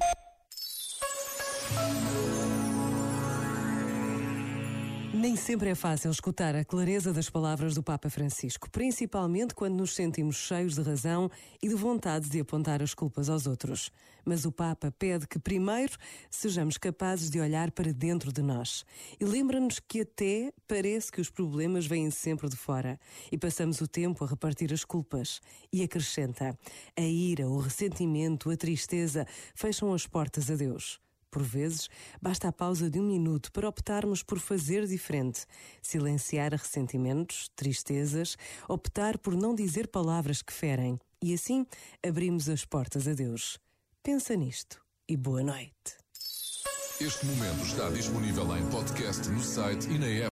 you Nem sempre é fácil escutar a clareza das palavras do Papa Francisco, principalmente quando nos sentimos cheios de razão e de vontade de apontar as culpas aos outros. Mas o Papa pede que primeiro sejamos capazes de olhar para dentro de nós. E lembra-nos que até parece que os problemas vêm sempre de fora e passamos o tempo a repartir as culpas. E acrescenta: a ira, o ressentimento, a tristeza fecham as portas a Deus. Por vezes, basta a pausa de um minuto para optarmos por fazer diferente, silenciar ressentimentos, tristezas, optar por não dizer palavras que ferem e assim abrimos as portas a Deus. Pensa nisto e boa noite. Este momento está disponível em podcast no site e na app.